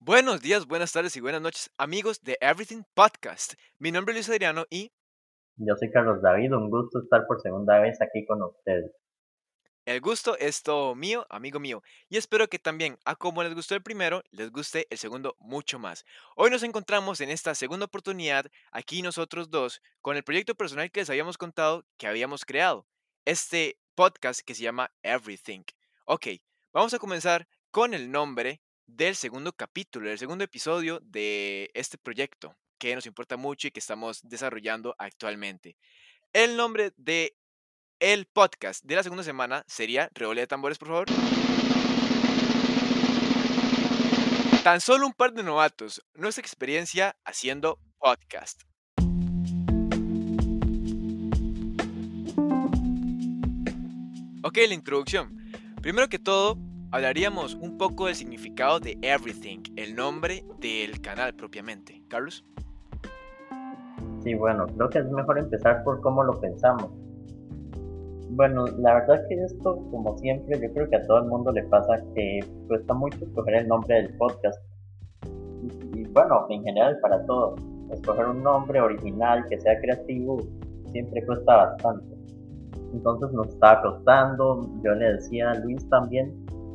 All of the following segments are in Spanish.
Buenos días, buenas tardes y buenas noches, amigos de Everything Podcast. Mi nombre es Luis Adriano y Yo soy Carlos David, un gusto estar por segunda vez aquí con ustedes. El gusto es todo mío, amigo mío. Y espero que también, a como les gustó el primero, les guste el segundo mucho más. Hoy nos encontramos en esta segunda oportunidad, aquí nosotros dos, con el proyecto personal que les habíamos contado que habíamos creado. Este podcast que se llama Everything. Ok, vamos a comenzar con el nombre del segundo capítulo, del segundo episodio de este proyecto que nos importa mucho y que estamos desarrollando actualmente. El nombre de el podcast de la segunda semana sería Reole de tambores, por favor. Tan solo un par de novatos, nuestra experiencia haciendo podcast. Ok, la introducción. Primero que todo, hablaríamos un poco del significado de Everything, el nombre del canal propiamente. Carlos. Sí, bueno, creo que es mejor empezar por cómo lo pensamos. Bueno, la verdad que esto, como siempre, yo creo que a todo el mundo le pasa que cuesta mucho escoger el nombre del podcast. Y, bueno, en general para todo. Escoger un nombre original que sea creativo siempre cuesta bastante. Entonces nos estaba costando. Yo le decía a Luis también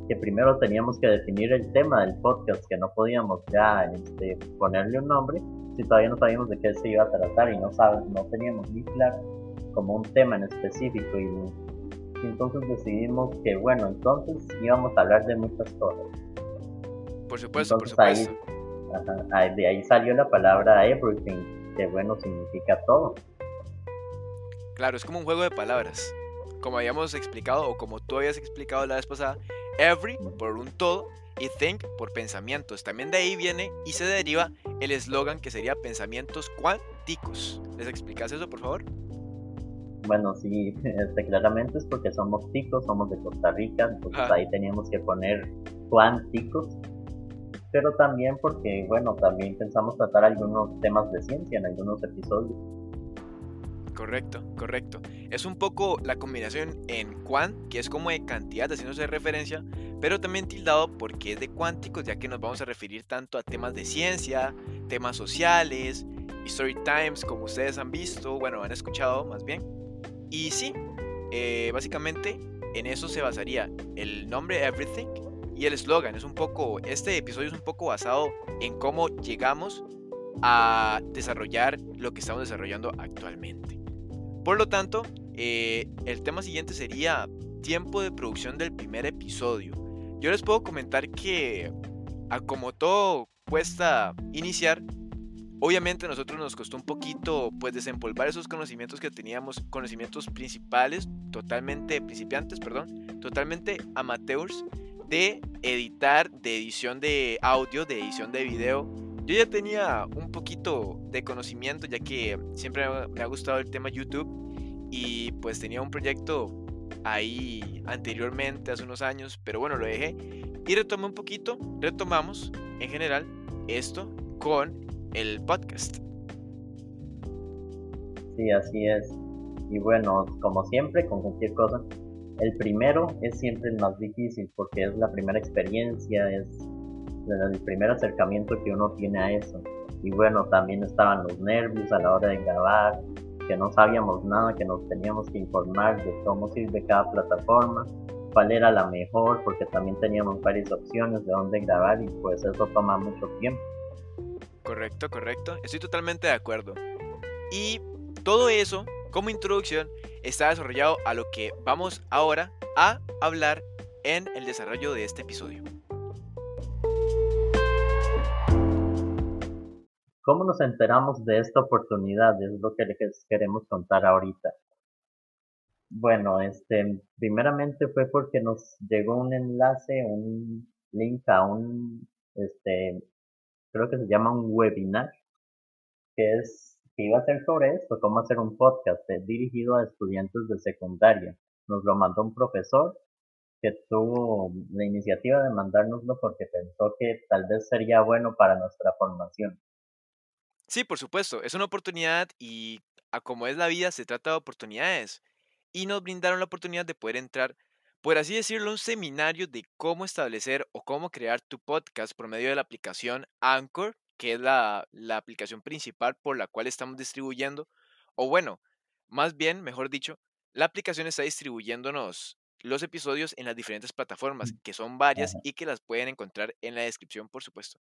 que primero teníamos que definir el tema del podcast, que no podíamos ya este, ponerle un nombre si todavía no sabíamos de qué se iba a tratar y no sabes, no teníamos ni claro como un tema en específico y, y entonces decidimos que bueno, entonces íbamos a hablar de muchas cosas. Por supuesto, Entonces por ahí, supuesto. ajá, ahí- de ahí salió la palabra everything, que bueno significa todo. Claro, es como un juego de palabras. Como habíamos explicado, o como tú habías explicado la vez pasada, every por un todo y think por pensamientos. También de ahí viene y se deriva el eslogan que sería pensamientos cuánticos. ¿Les explicas eso, por favor? Bueno, sí, este, claramente es porque somos ticos, somos de Costa Rica, entonces ahí teníamos que poner cuánticos, pero también porque, bueno, también pensamos tratar algunos temas de ciencia en algunos episodios. Correcto, correcto. Es un poco la combinación en quant, que es como de cantidad, haciéndose referencia, pero también tildado porque es de cuánticos, ya que nos vamos a referir tanto a temas de ciencia, temas sociales, story times, como ustedes han visto, bueno, han escuchado más bien. Y sí, eh, básicamente en eso se basaría el nombre Everything y el eslogan. Es un poco, este episodio es un poco basado en cómo llegamos a desarrollar lo que estamos desarrollando actualmente. Por lo tanto, eh, el tema siguiente sería tiempo de producción del primer episodio. Yo les puedo comentar que, a como todo cuesta iniciar, obviamente a nosotros nos costó un poquito pues desempolvar esos conocimientos que teníamos, conocimientos principales, totalmente principiantes, perdón, totalmente amateurs de editar, de edición de audio, de edición de video. Yo ya tenía un poquito de conocimiento ya que siempre me ha- gustado el tema YouTube y pues tenía un proyecto ahí anteriormente, hace unos años, pero bueno, lo dejé y retomé un poquito, retomamos en general esto con el podcast. Sí, así es. Y bueno, como siempre, con cualquier cosa, el primero es siempre el más difícil porque es la primera experiencia, es el primer acercamiento que uno tiene a eso. Y bueno, también estaban los nervios a la hora de grabar, que no sabíamos nada, que nos teníamos que informar de cómo sirve cada plataforma, cuál era la mejor, porque también teníamos varias opciones de dónde grabar y pues eso toma mucho tiempo. Correcto, correcto. Estoy totalmente de acuerdo. Y todo eso, como introducción, está desarrollado a lo que vamos ahora a hablar en el desarrollo de este episodio. ¿Cómo nos enteramos de esta oportunidad? Es lo que les queremos contar ahorita. Bueno, este, primeramente fue porque nos llegó un enlace, un link a un, este, creo que se llama un webinar, que es, que iba a ser sobre esto, cómo hacer un podcast eh, dirigido a estudiantes de secundaria. Nos lo mandó un profesor que tuvo la iniciativa de mandárnoslo porque pensó que tal vez sería bueno para nuestra formación. Sí, por supuesto, es una oportunidad y a como es la vida, se trata de oportunidades. Y nos brindaron la oportunidad de poder entrar, por así decirlo, un seminario de cómo establecer o cómo crear tu podcast por medio de la aplicación Anchor, que es la, la aplicación principal por la cual estamos distribuyendo. O bueno, más bien, mejor dicho, la aplicación está distribuyéndonos los episodios en las diferentes plataformas, que son varias y que las pueden encontrar en la descripción, por supuesto.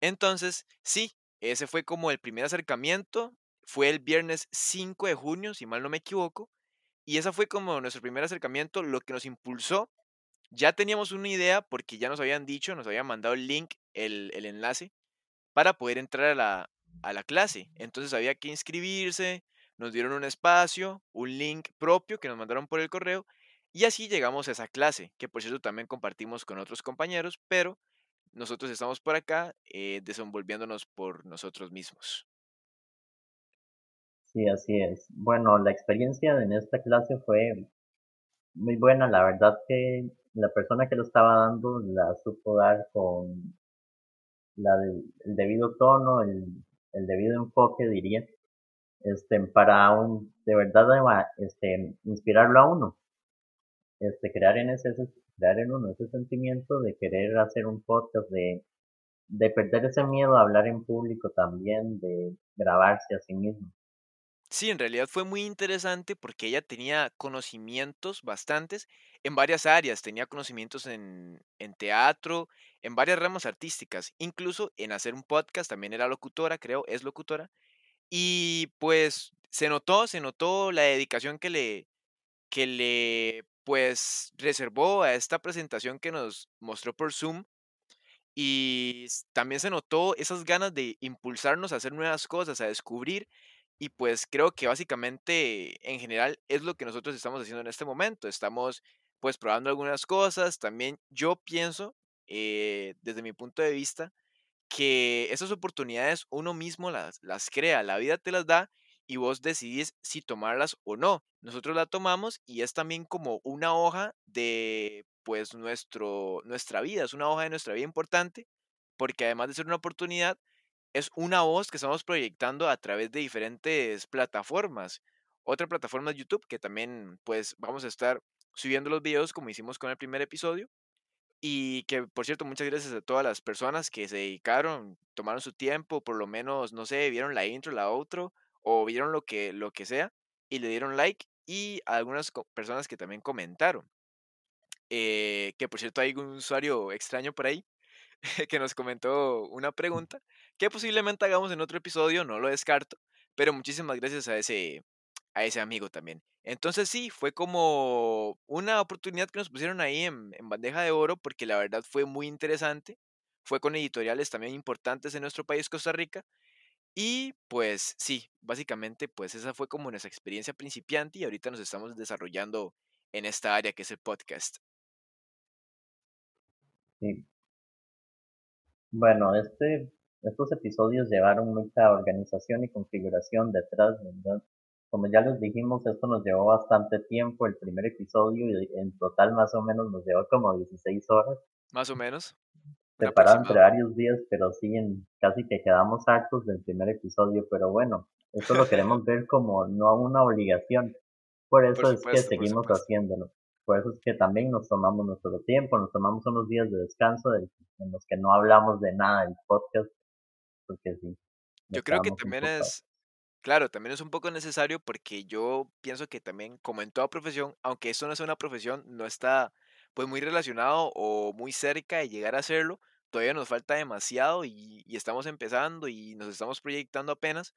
Entonces, sí, ese fue como el primer acercamiento. Fue el viernes 5 de junio, si mal no me equivoco. Y esa fue como nuestro primer acercamiento, lo que nos impulsó. Ya teníamos una idea porque ya nos habían dicho, nos habían mandado el link, el, enlace, para poder entrar a la, a la clase. Entonces había que inscribirse, nos dieron un espacio, un link propio que nos mandaron por el correo y así llegamos a esa clase, que por cierto también compartimos con otros compañeros, pero nosotros estamos por acá eh, desenvolviéndonos por nosotros mismos. Sí, así es. Bueno, la experiencia en esta clase fue muy buena. La verdad que la persona que lo estaba dando la supo dar con la del, el debido tono, el, el debido enfoque, diría, este, para un, de verdad, este, inspirarlo a uno, este, crear en ese- crear en uno ese sentimiento de querer hacer un podcast, de, de perder ese miedo a hablar en público también, de grabarse a sí mismo. Sí, en realidad fue muy interesante porque ella tenía conocimientos bastantes en varias áreas, tenía conocimientos en, en teatro, en varias ramas artísticas, incluso en hacer un podcast, también era locutora, creo, es locutora, y pues se notó, se notó la dedicación que le, que le, pues, reservó a esta presentación que nos mostró por Zoom y también se notó esas ganas de impulsarnos a hacer nuevas cosas, a descubrir. Y pues creo que básicamente en general es lo que nosotros estamos haciendo en este momento. Estamos pues probando algunas cosas. También yo pienso, eh, desde mi punto de vista, que esas oportunidades uno mismo las, las crea, la vida te las da y vos decidís si tomarlas o no. Nosotros la tomamos y es también como una hoja de pues nuestro, nuestra vida, es una hoja de nuestra vida importante porque además de ser una oportunidad, es una voz que estamos proyectando a través de diferentes plataformas. Otra plataforma es YouTube, que también pues vamos a estar subiendo los videos como hicimos con el primer episodio y que, por cierto, muchas gracias a todas las personas que se dedicaron, tomaron su tiempo, por lo menos, no sé, vieron la intro, la outro, o vieron lo que, lo que sea, y le dieron like, y a algunas personas que también comentaron. eh, que, por cierto, hay un usuario extraño por ahí que nos comentó una pregunta que posiblemente hagamos en otro episodio, no lo descarto, pero muchísimas gracias a ese, a ese amigo también. Entonces sí, fue como una oportunidad que nos pusieron ahí en, bandeja de oro porque la verdad fue muy interesante. Fue con editoriales también importantes en nuestro país, Costa Rica. Y pues sí, básicamente pues esa fue como nuestra experiencia principiante y ahorita nos estamos desarrollando en esta área que es el podcast. Bueno, este, estos episodios llevaron mucha organización y configuración detrás, ¿verdad? Como ya les dijimos, esto nos llevó bastante tiempo, el primer episodio, y en total más o menos nos llevó como 16 horas, Más o menos, separado entre varios días, pero sí, en, casi que quedamos hartos del primer episodio, pero bueno, esto lo queremos ver como no una obligación, por Por eso es que seguimos haciéndolo. Por eso es que también nos tomamos nuestro tiempo, nos tomamos unos días de descanso del- en los que no hablamos de nada del podcast, porque sí, Yo creo que también es, claro, también es un poco necesario porque yo pienso que también, como en toda profesión, aunque esto no es una profesión, no está pues muy relacionado o muy cerca de llegar a hacerlo, todavía nos falta demasiado y, y estamos empezando y nos estamos proyectando apenas.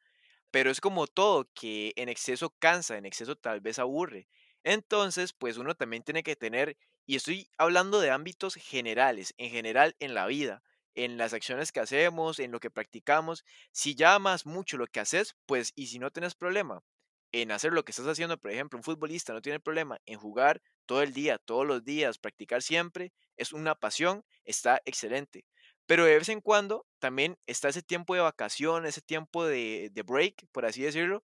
Pero es como todo, que en exceso cansa, en exceso tal vez aburre. Entonces, pues uno también tiene que tener, y estoy hablando de ámbitos generales, en general en la vida, en las acciones que hacemos, en lo que practicamos. Si ya amas mucho lo que haces, pues, y si no tienes problema en hacer lo que estás haciendo, por ejemplo, un futbolista no tiene problema en jugar todo el día, todos los días, practicar siempre, es una pasión, está excelente. Pero de vez en cuando también está ese tiempo de vacación, ese tiempo de, de break, por así decirlo,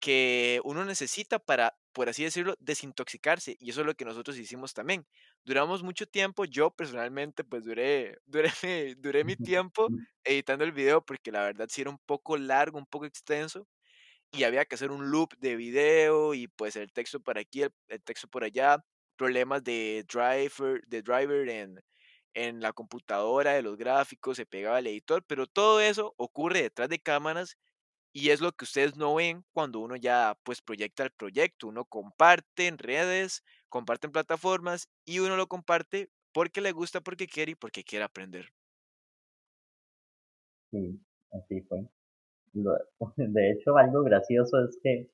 que uno necesita para, por así decirlo, desintoxicarse. Y eso es lo que nosotros hicimos también. Duramos mucho tiempo, yo personalmente pues duré, duré, mi- duré mi tiempo editando el video porque la verdad sí era un poco largo, un poco extenso. y había que hacer un loop de video y pues el texto por aquí, el, el texto por allá, problemas de driver, de driver en, en la computadora, de los gráficos, se pegaba el editor, pero todo eso ocurre detrás de cámaras y es lo que ustedes no ven cuando uno ya pues proyecta el proyecto, uno comparte en redes, comparte en plataformas y uno lo comparte porque le gusta, porque quiere y porque quiere aprender. Sí, así fue. De hecho, algo gracioso es que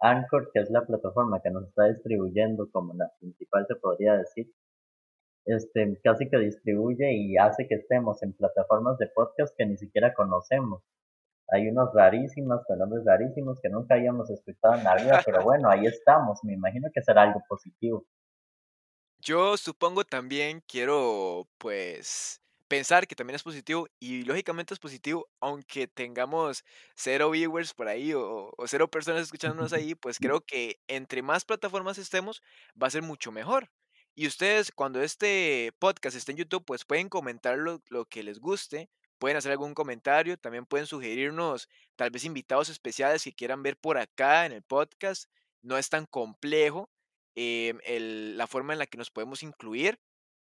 Anchor, que es la plataforma que nos está distribuyendo como la principal se podría decir, este, casi que distribuye y hace que estemos en plataformas de podcast que ni siquiera conocemos. Hay unos rarísimos, con nombres rarísimos que nunca habíamos escuchado en la vida, pero bueno, ahí estamos. Me imagino que será algo positivo. Yo supongo también quiero, pues, pensar que también es positivo y lógicamente es positivo, aunque tengamos cero viewers por ahí o, o cero personas escuchándonos ahí, pues creo que entre más plataformas estemos, va a ser mucho mejor. Y ustedes, cuando este podcast esté en YouTube, pues pueden comentar lo, lo que les guste, pueden hacer algún comentario, también pueden sugerirnos tal vez invitados especiales que quieran ver por acá en el podcast. No es tan complejo em, el- la forma en la que nos podemos incluir.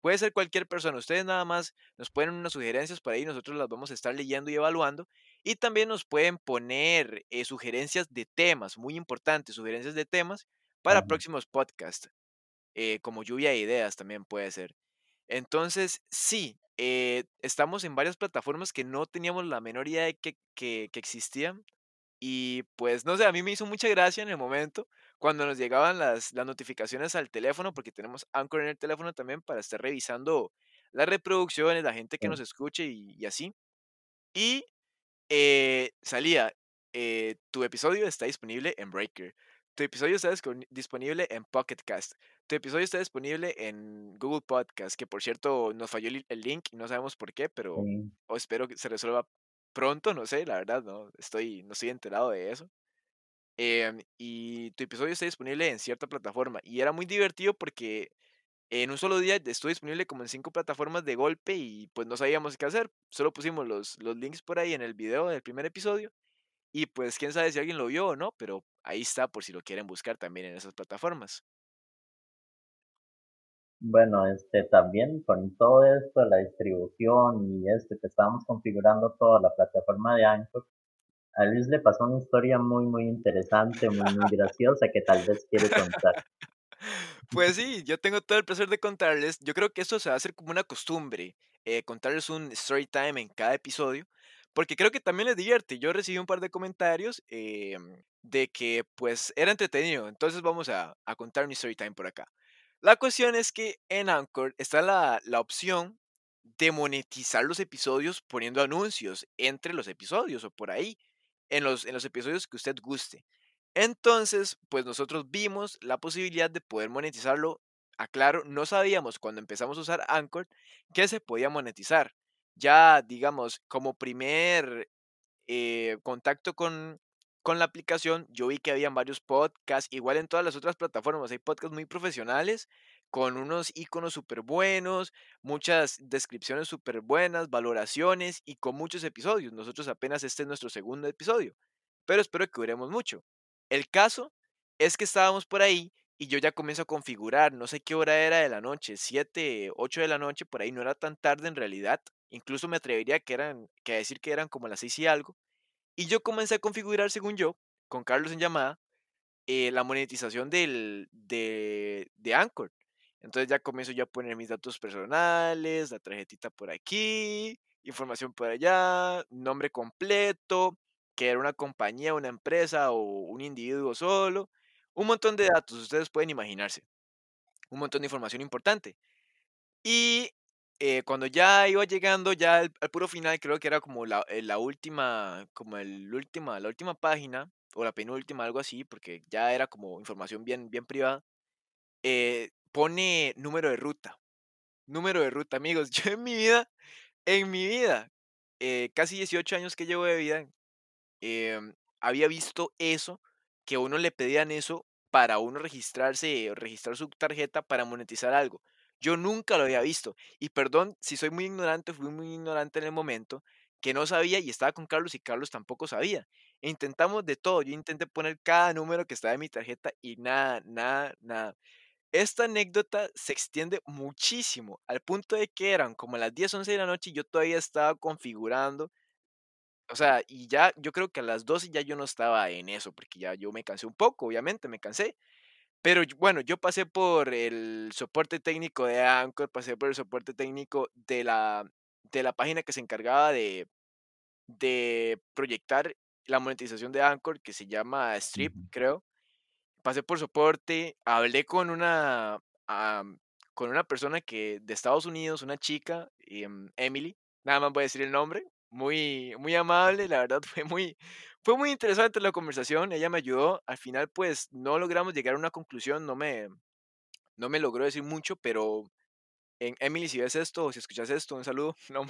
Puede ser cualquier persona. Ustedes nada más nos ponen unas sugerencias por ahí, nosotros las vamos a estar leyendo y evaluando. Y también nos pueden poner eh, sugerencias de temas, muy importantes, sugerencias de temas para próximos podcasts, eh, como lluvia de ideas también puede ser. Entonces, sí, eh, estamos en varias plataformas que no teníamos la menor idea de que, que que existían y pues, no sé, a mí me hizo mucha gracia en el momento cuando nos llegaban las, las notificaciones al teléfono, porque tenemos Anchor en el teléfono también para estar revisando las reproducciones, la gente que nos escuche y, y así. Y eh, salía, eh, tu episodio está disponible en Breaker. Tu episodio está disponible en Pocket Cast. Tu episodio está disponible en Google Podcast, que por cierto nos falló el, link y no sabemos por qué, pero sí. o espero que se resuelva pronto, no sé, la verdad, no estoy, no estoy enterado de eso. Em, y tu episodio está disponible en cierta plataforma. Y era muy divertido porque en un solo día estuvo disponible como en cinco plataformas de golpe y pues no sabíamos qué hacer. Solo pusimos los, los links por ahí en el video del primer episodio. Y pues quién sabe si alguien lo vio o no, pero ahí está por si lo quieren buscar también en esas plataformas. Bueno, este, también con todo esto, la distribución y esto que estábamos configurando toda la plataforma de Anchor, a Luis le pasó una historia muy, muy interesante, muy, muy graciosa que tal vez quiere contar. Pues sí, yo tengo todo el placer de contarles. Yo creo que esto se va a hacer como una costumbre, eh, contarles un story time en cada episodio, porque creo que también les divierte. Yo recibí un par de comentarios em, de que pues era entretenido, entonces vamos a, contar un story time por acá. La cuestión es que en Anchor está la, la opción de monetizar los episodios poniendo anuncios entre los episodios o por ahí, en los, en los episodios que usted guste. Entonces, pues nosotros vimos la posibilidad de poder monetizarlo. Aclaro, no sabíamos cuando empezamos a usar Anchor que se podía monetizar. Ya, digamos, como primer eh, contacto con, con la aplicación, yo vi que habían varios podcasts, igual en todas las otras plataformas, hay podcasts muy profesionales, con unos iconos súper buenos, muchas descripciones súper buenas, valoraciones y con muchos episodios. Nosotros apenas este es nuestro segundo episodio, pero espero que duremos mucho. El caso es que estábamos por ahí y yo ya comienzo a configurar, no sé qué hora era de la noche, 7 8 de la noche, por ahí no era tan tarde en realidad, incluso me atrevería que eran, que a decir que eran como las 6 y algo, y yo comencé a configurar, según yo, con Carlos en llamada, eh, la monetización del, de, de Anchor. Entonces ya comienzo yo a poner mis datos personales, la tarjetita por aquí, información por allá, nombre completo, que era una compañía, una empresa o un individuo solo, un montón de datos, ustedes pueden imaginarse, un montón de información importante. Y eh, cuando ya iba llegando ya al, al puro final, creo que era como la, eh, la última, como el última, la última página, o la penúltima, algo así, porque ya era como información bien, bien privada, eh, pone número de ruta. Número de ruta, amigos. Yo en mi vida, en mi vida, eh, casi 18 años que llevo de vida, em, había visto eso, que a uno le pedían eso para uno registrarse registrar su tarjeta para monetizar algo. Yo nunca lo había visto. Y perdón si soy muy ignorante, fui muy ignorante en el momento, que no sabía y estaba con Carlos y Carlos tampoco sabía. E intentamos de todo. Yo intenté poner cada número que estaba en mi tarjeta y nada, nada, nada. Esta anécdota se extiende muchísimo, al punto de que eran como las 10, 11 de la noche y yo todavía estaba configurando. O sea, y ya yo creo que a las 12 ya yo no estaba en eso, porque ya yo me cansé un poco, obviamente, me cansé. Pero bueno, yo pasé por el soporte técnico de Anchor, pasé por el soporte técnico de la, de la página que se encargaba de, de proyectar la monetización de Anchor, que se llama Strip, creo. Pasé por soporte, hablé con una, am, con una persona que de Estados Unidos, una chica, em, Emily, nada más voy a decir el nombre, muy, muy amable, la verdad fue muy, fue muy interesante la conversación, ella me ayudó, al final pues no logramos llegar a una conclusión, no me, no me logró decir mucho, pero en Emily, si ves esto o si escuchas esto, un saludo. No,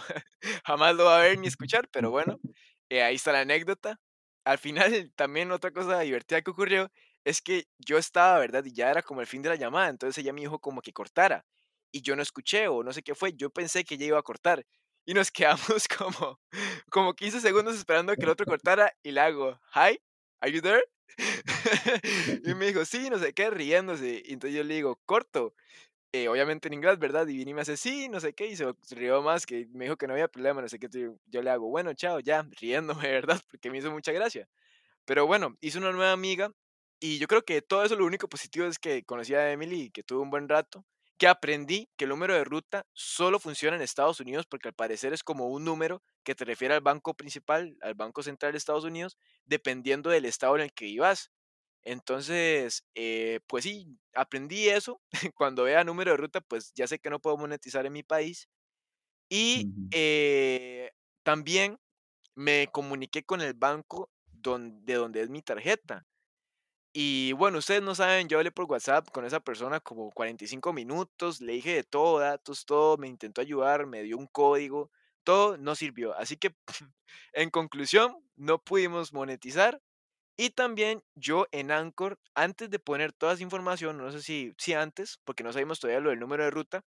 jamás lo va a ver ni escuchar, pero bueno, eh, ahí está la anécdota. Al final, también otra cosa divertida que ocurrió es que yo estaba, ¿verdad? Y ya era como el fin de la llamada, entonces ella me dijo como que cortara. Y yo no escuché o no sé qué fue, yo pensé que ella iba a cortar. Y nos quedamos como, como 15 segundos esperando a que el otro cortara y le hago, hi, are you there? y me dijo, sí, no sé qué, riéndose. Y entonces yo le digo, corto eh, obviamente en inglés, ¿verdad? Y Vini me hace, sí, no sé qué, y se rió más, que me dijo que no había problema, no sé qué, yo yo le hago, bueno, chao, ya, riéndome, ¿verdad? Porque me hizo mucha gracia. Pero bueno, hice una nueva amiga y yo creo que todo eso lo único positivo es que conocí a Emily y que tuve un buen rato, que aprendí que el número de ruta solo funciona en Estados Unidos porque al parecer es como un número que te refiere al banco principal, al Banco Central de Estados Unidos, dependiendo del estado en el que vivas. Entonces, eh, pues sí, aprendí eso. Cuando vea número de ruta, pues ya sé que no puedo monetizar en mi país. Y eh, también me comuniqué con el banco don- de donde es mi tarjeta. Y bueno, ustedes no saben, yo hablé por WhatsApp con esa persona como 45 minutos, le dije de todo, datos, todo, me intentó ayudar, me dio un código, todo no sirvió. Así que, en conclusión, no pudimos monetizar y también yo en Anchor, antes de poner toda esa información, no sé si, si antes, porque no sabemos todavía lo del número de ruta,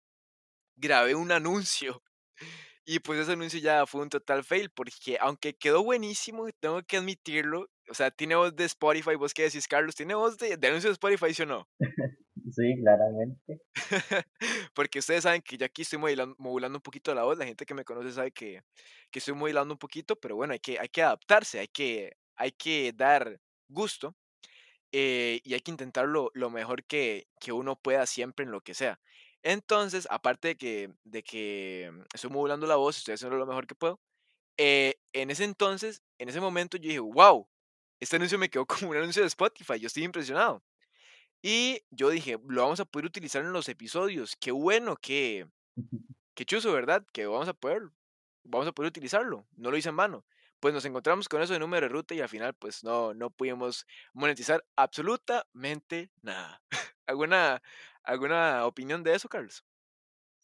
grabé un anuncio. Y pues ese anuncio ya fue un total fail, porque aunque quedó buenísimo, tengo que admitirlo, o sea, tiene voz de Spotify, vos qué decís, Carlos, tiene voz de, de anuncio de Spotify, ¿sí o no? Sí, claramente. Porque ustedes saben que yo aquí estoy modulando, modulando un poquito la voz, la gente que me conoce sabe que, que estoy modulando un poquito, pero bueno, hay que, hay que adaptarse, hay que, hay que dar gusto. eh, y hay que intentarlo lo mejor que, que uno pueda siempre en lo que sea. Entonces, aparte de que, de que estoy modulando la voz, estoy haciendo lo mejor que puedo, eh, en ese entonces, en ese momento yo dije, wow, este anuncio me quedó como un anuncio de Spotify, yo estoy impresionado. Y yo dije, lo vamos a poder utilizar en los episodios, qué bueno, qué, qué chuzo, ¿verdad? Que vamos a poder, vamos a poder utilizarlo, no lo hice en vano. Pues nos encontramos con eso de número de ruta y al final pues no, no pudimos monetizar absolutamente nada. ¿Alguna, alguna opinión de eso, Carlos?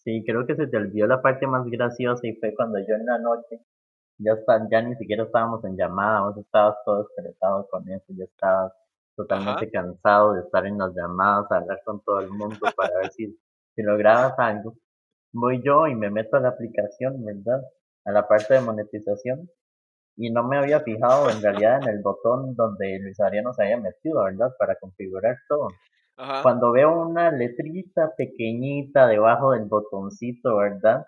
Sí, creo que se te olvidó la parte más graciosa y fue cuando yo en la noche ya está, ya ni siquiera estábamos en llamada, vos estabas todo estresado con eso, ya estabas Ajá, totalmente cansado de estar en las llamadas, hablar con todo el mundo para ver si, si lograbas algo. Voy yo y me meto a la aplicación, ¿verdad? A la parte de monetización y no me había fijado en realidad en el botón donde Luis Ariano se había metido, ¿verdad? Para configurar todo. ajá. Cuando veo una letrita pequeñita debajo del botoncito, ¿verdad?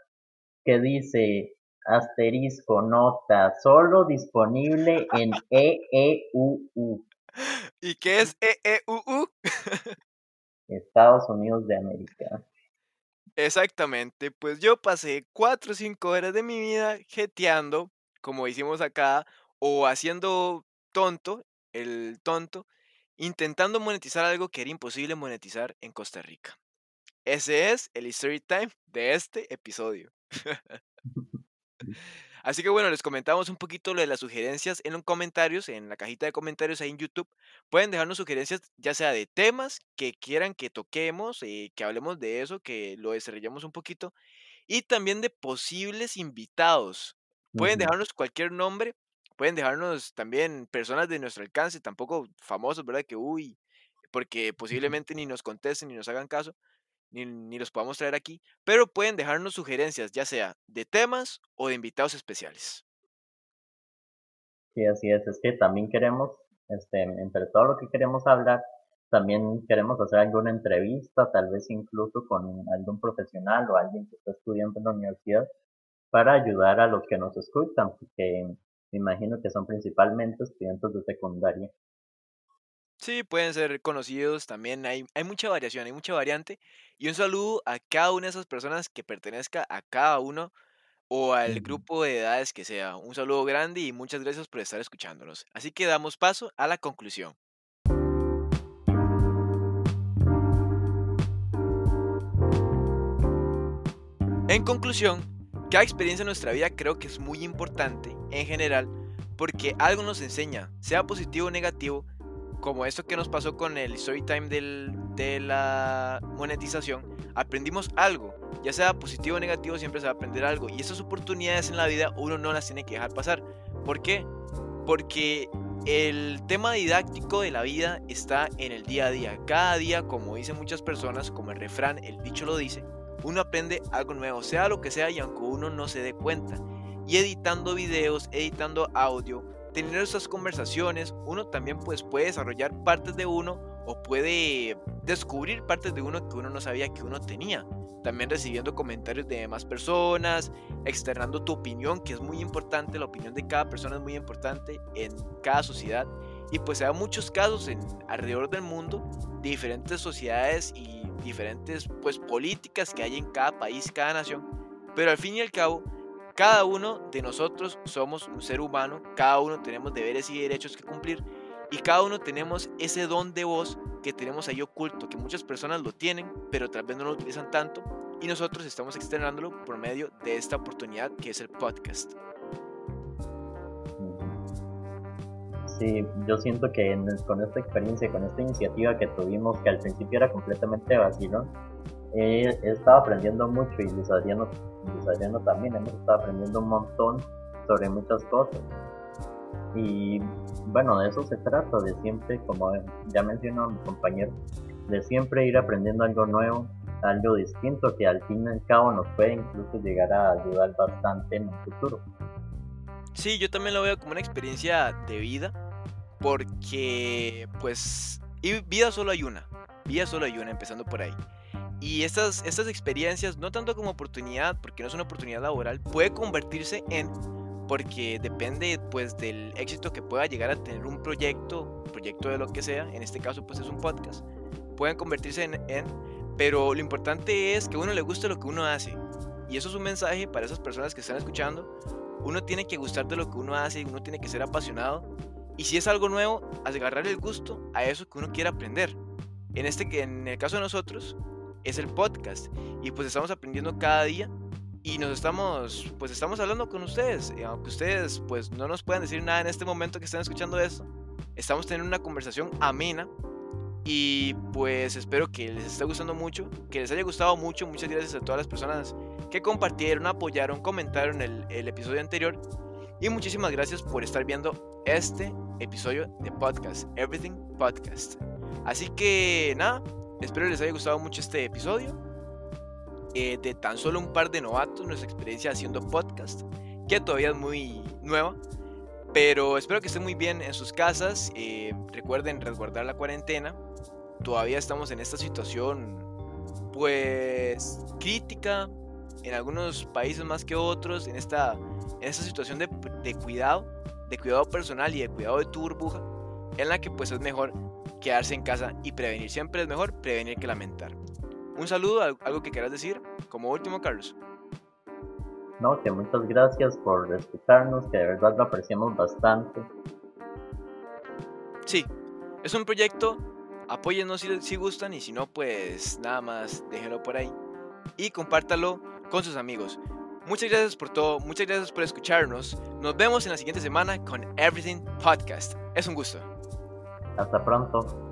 Que dice asterisco nota, solo disponible en EEUU, ¿Y qué es EEUU? Estados Unidos de América. Exactamente, pues yo pasé 4 o 5 horas de mi vida jeteando, como hicimos acá, o haciendo tonto, el tonto, intentando monetizar algo que era imposible monetizar en Costa Rica. Ese es el story time de este episodio. Así que bueno, les comentamos un poquito lo de las sugerencias en los comentarios, en la cajita de comentarios ahí en YouTube. Pueden dejarnos sugerencias ya sea de temas que quieran que toquemos, eh, que hablemos de eso, que lo desarrollemos un poquito y también de posibles invitados. Pueden dejarnos cualquier nombre, pueden dejarnos también personas de nuestro alcance, tampoco famosos, ¿verdad? Que uy, porque posiblemente ni nos contesten ni nos hagan caso, ni, ni los podamos traer aquí, pero pueden dejarnos sugerencias, ya sea de temas o de invitados especiales. Sí, así es. Es que también queremos, este, entre todo lo que queremos hablar, también queremos hacer alguna entrevista, tal vez incluso con algún profesional o alguien que está estudiando en la universidad, para ayudar a los que nos escuchan, porque me imagino que son principalmente estudiantes de secundaria. Sí, pueden ser conocidos también, hay, hay mucha variación, hay mucha variante. Y un saludo a cada una de esas personas que pertenezca a cada uno o al grupo de edades que sea. Un saludo grande y muchas gracias por estar escuchándonos. Así que damos paso a la conclusión. En conclusión, cada experiencia en nuestra vida creo que es muy importante en general porque algo nos enseña, sea positivo o negativo, como esto que nos pasó con el story time de la monetización, aprendimos algo, ya sea positivo o negativo, siempre se va a aprender algo y esas oportunidades en la vida uno no las tiene que dejar pasar. ¿Por qué? Porque el tema didáctico de la vida está en el día a día. Cada día, como dicen muchas personas, como el refrán, el dicho lo dice, uno aprende algo nuevo, sea lo que sea y aunque uno no se dé cuenta. Y editando videos, editando audio, teniendo esas conversaciones, uno también pues puede desarrollar partes de uno o puede descubrir partes de uno que uno no sabía que uno tenía. También recibiendo comentarios de demás personas, externando tu opinión, que es muy importante, la opinión de cada persona es muy importante en cada sociedad. Y pues da muchos casos en, alrededor del mundo diferentes sociedades y diferentes pues políticas que hay en cada país, cada nación. Pero al fin y al cabo, cada uno de nosotros somos un ser humano, cada uno tenemos deberes y derechos que cumplir y cada uno tenemos ese don de voz que tenemos ahí oculto, que muchas personas lo tienen, pero tal vez no lo utilizan tanto y nosotros estamos externándolo por medio de esta oportunidad que es el podcast. Sí, yo siento que en- con esta experiencia, con esta iniciativa que tuvimos, que al principio era completamente vacío, he estado aprendiendo mucho y Luis Adriano, Adriano también hemos estado aprendiendo un montón sobre muchas cosas. Y bueno, de eso se trata, de siempre, como ya mencionó mi compañero, de siempre ir aprendiendo algo nuevo, algo distinto que al fin y al cabo nos puede incluso llegar a ayudar bastante en un futuro. Sí, yo también lo veo como una experiencia de vida porque pues vida solo hay una, vida solo hay una, empezando por ahí. Y estas, estas experiencias, no tanto como oportunidad, porque no es una oportunidad laboral, puede convertirse en, porque depende pues del éxito que pueda llegar a tener un proyecto, proyecto de lo que sea, en este caso pues es un podcast, pueden convertirse en, en, pero lo importante es que a uno le guste lo que uno hace. Y eso es un mensaje para esas personas que están escuchando. Uno tiene que gustar de lo que uno hace, uno tiene que ser apasionado. Y si es algo nuevo, agarrar el gusto a eso que uno quiere aprender. En, este, en el caso de nosotros, es el podcast. Y pues estamos aprendiendo cada día y nos estamos, pues estamos hablando con ustedes. Y aunque ustedes pues no nos puedan decir nada en este momento que están escuchando esto, estamos teniendo una conversación amena. Y pues espero que les esté gustando mucho, que les haya gustado mucho. Muchas gracias a todas las personas que compartieron, apoyaron, comentaron el, el episodio anterior. Y muchísimas gracias por estar viendo este episodio de podcast, Everything Podcast. Así que nada, espero les haya gustado mucho este episodio. Eh, de tan solo un par de novatos, nuestra experiencia haciendo podcast, que todavía es muy nueva. Pero espero que estén muy bien en sus casas. Eh, recuerden resguardar la cuarentena. Todavía estamos en esta situación, pues, crítica. En algunos países más que otros. En esta, en esta situación de, de cuidado. De cuidado personal y de cuidado de tu burbuja. En la que pues es mejor quedarse en casa y prevenir. Siempre es mejor prevenir que lamentar. Un saludo, algo que quieras decir como último, Carlos. No, que muchas gracias por escucharnos, que de verdad lo apreciamos bastante. Sí, es un proyecto, apóyennos si, si gustan y si no, pues nada más déjenlo por ahí y compártalo con sus amigos. Muchas gracias por todo, muchas gracias por escucharnos. Nos vemos en la siguiente semana con Everything Podcast. Es un gusto. Hasta pronto.